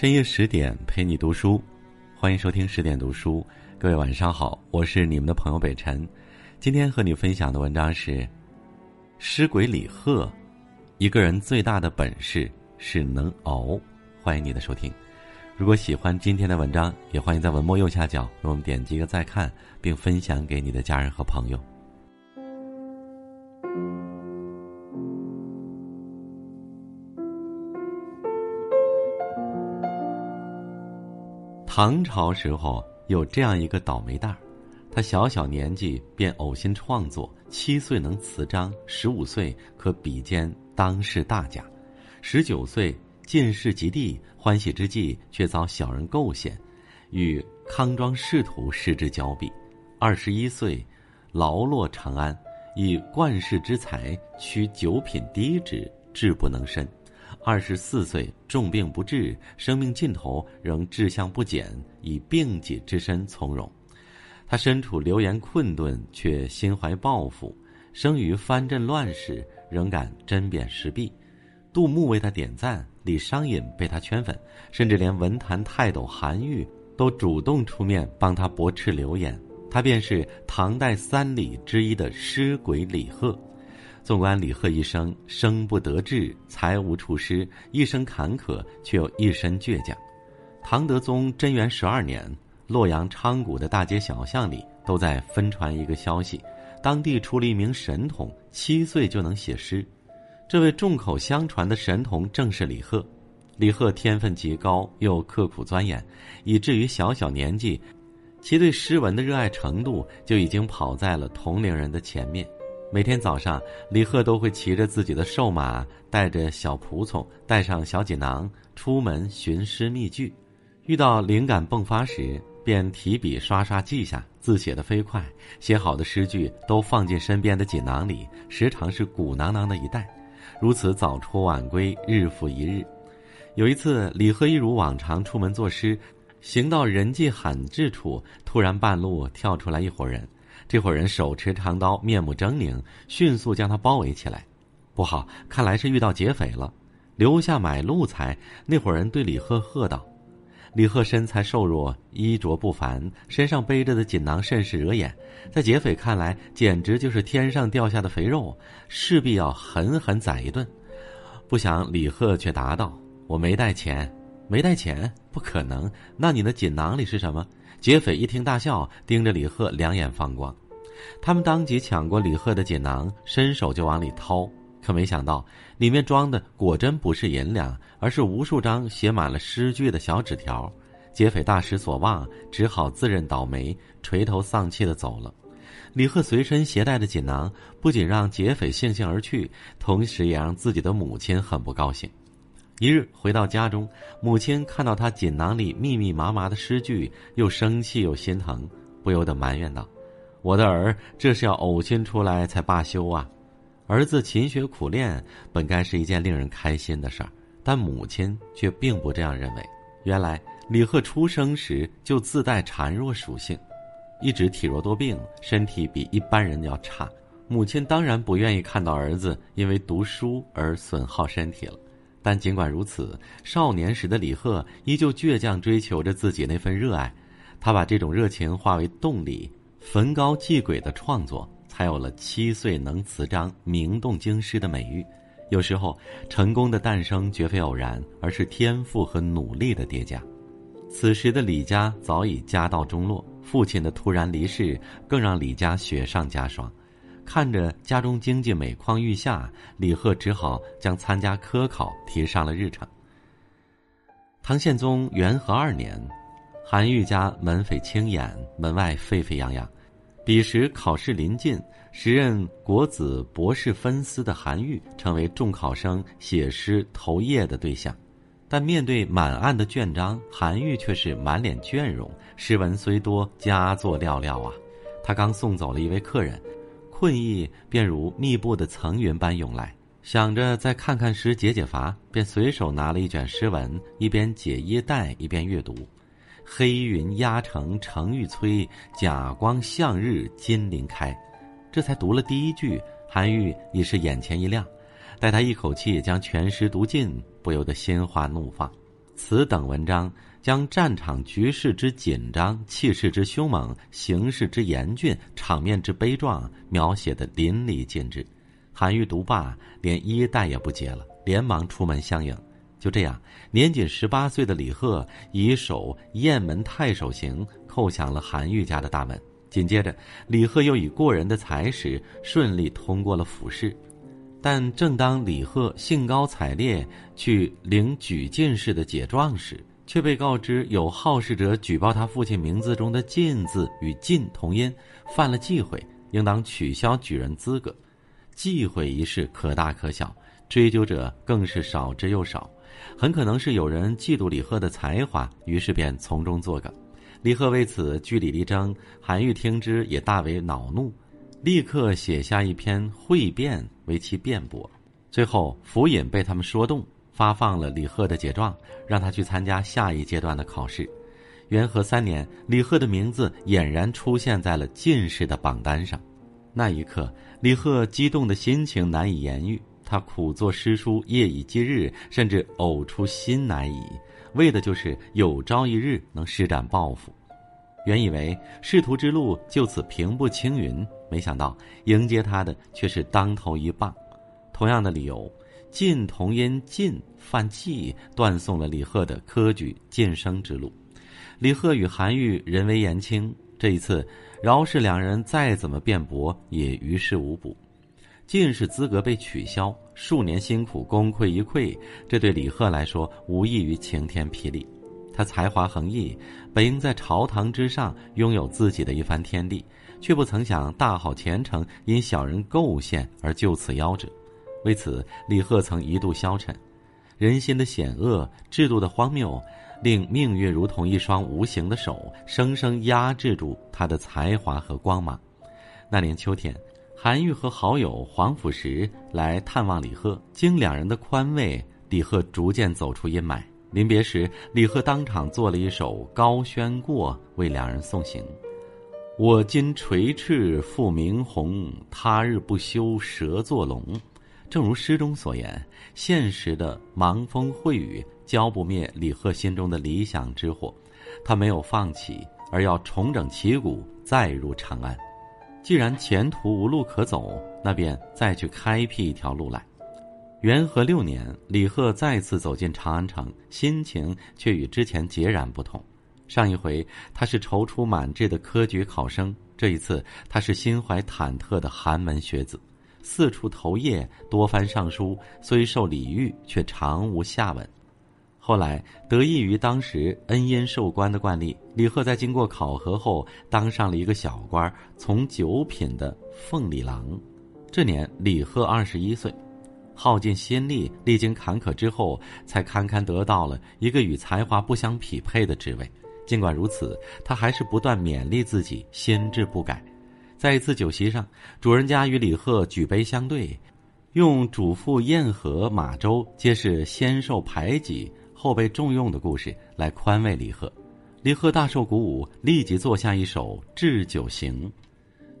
深夜十点陪你读书，欢迎收听十点读书。各位晚上好，我是你们的朋友北辰。今天和你分享的文章是《诗鬼李贺》，一个人最大的本事是能熬。欢迎你的收听。如果喜欢今天的文章，也欢迎在文末右下角为我们点击一个再看，并分享给你的家人和朋友。唐朝时候有这样一个倒霉蛋儿，他小小年纪便呕心创作，七岁能词章，十五岁可比肩当世大家，十九岁进士及第，欢喜之际却遭小人构陷，与康庄仕途失之交臂。二十一岁，劳落长安，以冠世之才取九品低职，志不能伸。二十四岁重病不治，生命尽头仍志向不减，以病己之身从容。他身处流言困顿，却心怀抱负；生于藩镇乱世，仍敢针砭时弊。杜牧为他点赞，李商隐被他圈粉，甚至连文坛泰斗韩愈都主动出面帮他驳斥流言。他便是唐代三李之一的诗鬼李贺。纵观李贺一生，生不得志，才无处施，一生坎坷，却又一身倔强。唐德宗贞元十二年，洛阳昌谷的大街小巷里都在分传一个消息：当地出了一名神童，七岁就能写诗。这位众口相传的神童正是李贺。李贺天分极高，又刻苦钻研，以至于小小年纪，其对诗文的热爱程度就已经跑在了同龄人的前面。每天早上，李贺都会骑着自己的瘦马，带着小仆从，带上小锦囊，出门寻诗觅句。遇到灵感迸发时，便提笔刷刷记下，字写得飞快。写好的诗句都放进身边的锦囊里，时常是鼓囊囊的一袋。如此早出晚归，日复一日。有一次，李贺一如往常出门作诗，行到人迹罕至处，突然半路跳出来一伙人。这伙人手持长刀，面目狰狞，迅速将他包围起来。不好，看来是遇到劫匪了。留下买路财。那伙人对李贺喝道：“李贺身材瘦弱，衣着不凡，身上背着的锦囊甚是惹眼，在劫匪看来，简直就是天上掉下的肥肉，势必要狠狠宰一顿。”不想李贺却答道：“我没带钱，没带钱，不可能。那你的锦囊里是什么？”劫匪一听大笑，盯着李贺，两眼放光。他们当即抢过李贺的锦囊，伸手就往里掏，可没想到里面装的果真不是银两，而是无数张写满了诗句的小纸条。劫匪大失所望，只好自认倒霉，垂头丧气的走了。李贺随身携带的锦囊，不仅让劫匪悻悻而去，同时也让自己的母亲很不高兴。一日回到家中，母亲看到他锦囊里密密麻麻的诗句，又生气又心疼，不由得埋怨道：“我的儿这是要呕心出来才罢休啊！”儿子勤学苦练，本该是一件令人开心的事儿，但母亲却并不这样认为。原来李贺出生时就自带孱弱属性，一直体弱多病，身体比一般人要差。母亲当然不愿意看到儿子因为读书而损耗身体了。但尽管如此，少年时的李贺依旧倔强追求着自己那份热爱，他把这种热情化为动力，焚高祭鬼的创作，才有了七岁能词章、名动京师的美誉。有时候，成功的诞生绝非偶然，而是天赋和努力的叠加。此时的李家早已家道中落，父亲的突然离世更让李家雪上加霜。看着家中经济每况愈下，李贺只好将参加科考提上了日程。唐宪宗元和二年，韩愈家门扉轻掩，门外沸沸扬扬。彼时考试临近，时任国子博士分司的韩愈成为众考生写诗投页的对象。但面对满案的卷章，韩愈却是满脸倦容。诗文虽多，佳作寥寥啊！他刚送走了一位客人。困意便如密布的层云般涌来，想着再看看诗解解乏，便随手拿了一卷诗文，一边解衣带一边阅读。黑云压城城欲摧，甲光向日金鳞开。这才读了第一句，韩愈已是眼前一亮。待他一口气将全诗读尽，不由得心花怒放。此等文章将战场局势之紧张、气势之凶猛、形势之严峻、场面之悲壮描写的淋漓尽致。韩愈读罢，连衣带也不解了，连忙出门相迎。就这样，年仅十八岁的李贺以守雁门太守行叩响了韩愈家的大门。紧接着，李贺又以过人的才识顺利通过了府试。但正当李贺兴高采烈去领举进士的解状时，却被告知有好事者举报他父亲名字中的“进”字与“进”同音，犯了忌讳，应当取消举人资格。忌讳一事可大可小，追究者更是少之又少。很可能是有人嫉妒李贺的才华，于是便从中作梗。李贺为此据理力争，韩愈听之也大为恼怒。立刻写下一篇汇辩为其辩驳，最后府尹被他们说动，发放了李贺的解状，让他去参加下一阶段的考试。元和三年，李贺的名字俨然出现在了进士的榜单上。那一刻，李贺激动的心情难以言喻，他苦作诗书，夜以继日，甚至呕出心来矣，为的就是有朝一日能施展抱负。原以为仕途之路就此平步青云。没想到迎接他的却是当头一棒，同样的理由，晋同因晋犯忌，断送了李贺的科举晋升之路。李贺与韩愈人微言轻，这一次饶是两人再怎么辩驳，也于事无补。进士资格被取消，数年辛苦功亏一篑，这对李贺来说无异于晴天霹雳。他才华横溢，本应在朝堂之上拥有自己的一番天地。却不曾想大好前程因小人构陷而就此夭折，为此李贺曾一度消沉。人心的险恶，制度的荒谬，令命运如同一双无形的手，生生压制住他的才华和光芒。那年秋天，韩愈和好友黄甫石来探望李贺，经两人的宽慰，李贺逐渐走出阴霾。临别时，李贺当场做了一首《高轩过》，为两人送行。我今垂翅复明鸿，他日不休蛇作龙。正如诗中所言，现实的盲风秽雨浇不灭李贺心中的理想之火，他没有放弃，而要重整旗鼓，再入长安。既然前途无路可走，那便再去开辟一条路来。元和六年，李贺再次走进长安城，心情却与之前截然不同。上一回他是踌躇满志的科举考生，这一次他是心怀忐忑的寒门学子，四处投谒，多番上书，虽受礼遇，却常无下文。后来得益于当时恩荫授官的惯例，李贺在经过考核后，当上了一个小官，从九品的奉礼郎。这年李贺二十一岁，耗尽心力，历经坎坷之后，才堪堪得到了一个与才华不相匹配的职位。尽管如此，他还是不断勉励自己，心志不改。在一次酒席上，主人家与李贺举杯相对，用主父宴和马周皆是先受排挤后被重用的故事来宽慰李贺。李贺大受鼓舞，立即作下一首《置酒行》：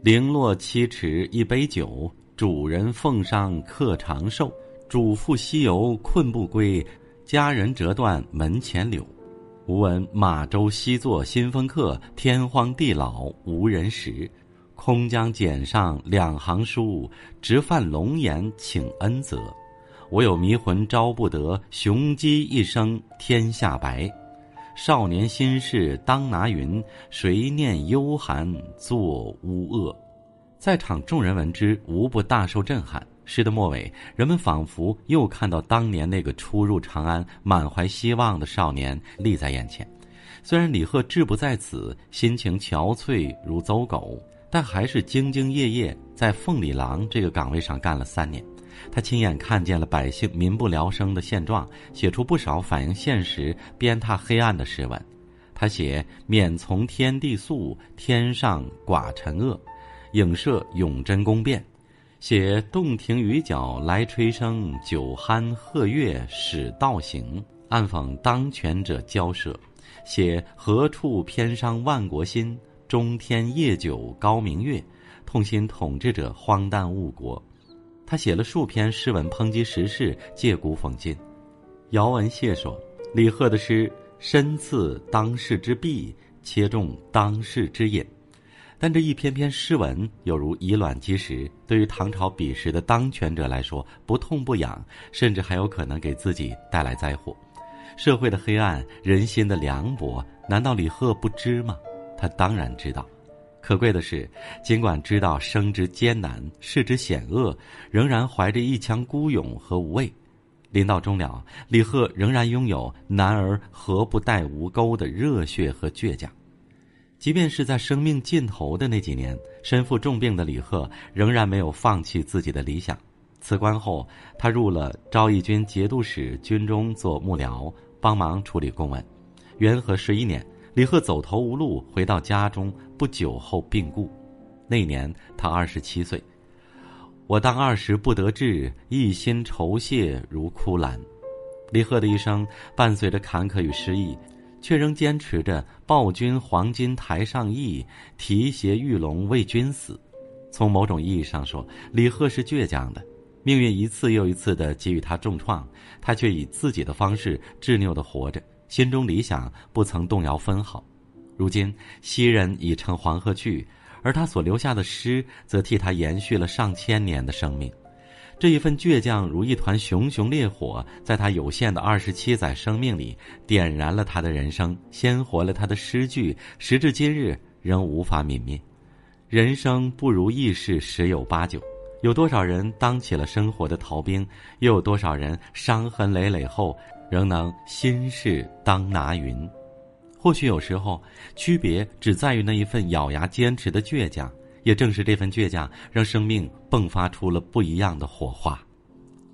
零落七尺一杯酒，主人奉上客长寿。主父西游困不归，家人折断门前柳。吾闻马周西作新风客，天荒地老无人识。空将简上两行书，直犯龙颜请恩泽。我有迷魂招不得，雄鸡一声天下白。少年心事当拿云，谁念幽寒作乌恶？在场众人闻之，无不大受震撼。诗的末尾，人们仿佛又看到当年那个初入长安、满怀希望的少年立在眼前。虽然李贺志不在此，心情憔悴如走狗，但还是兢兢业业在凤里郎这个岗位上干了三年。他亲眼看见了百姓民不聊生的现状，写出不少反映现实、鞭挞黑暗的诗文。他写“免从天地素，天上寡臣恶”，影射永贞宫变。写洞庭雨角来吹笙，酒酣鹤乐使道行，暗讽当权者骄奢；写何处偏伤万国心，中天夜酒高明月，痛心统治者荒诞误国。他写了数篇诗文抨击时事，借古讽今。姚文谢说：“李贺的诗深刺当世之弊，切中当世之隐。但这一篇篇诗文有如以卵击石，对于唐朝彼时的当权者来说，不痛不痒，甚至还有可能给自己带来灾祸。社会的黑暗，人心的凉薄，难道李贺不知吗？他当然知道。可贵的是，尽管知道生之艰难，世之险恶，仍然怀着一腔孤勇和无畏。临到终了，李贺仍然拥有“男儿何不带吴钩”的热血和倔强。即便是在生命尽头的那几年，身负重病的李贺仍然没有放弃自己的理想。辞官后，他入了昭义军节度使军中做幕僚，帮忙处理公文。元和十一年，李贺走投无路，回到家中，不久后病故。那年他二十七岁。我当二十不得志，一心酬谢如枯兰。李贺的一生伴随着坎坷与失意。却仍坚持着“报君黄金台上意，提携玉龙为君死”。从某种意义上说，李贺是倔强的。命运一次又一次的给予他重创，他却以自己的方式执拗的活着，心中理想不曾动摇分毫。如今昔人已乘黄鹤去，而他所留下的诗，则替他延续了上千年的生命。这一份倔强如一团熊熊烈火，在他有限的二十七载生命里点燃了他的人生，鲜活了他的诗句，时至今日仍无法泯灭。人生不如意事十有八九，有多少人当起了生活的逃兵，又有多少人伤痕累累后仍能心事当拿云？或许有时候，区别只在于那一份咬牙坚持的倔强。也正是这份倔强，让生命迸发出了不一样的火花。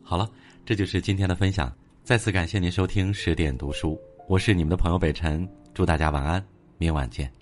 好了，这就是今天的分享。再次感谢您收听十点读书，我是你们的朋友北辰，祝大家晚安，明晚见。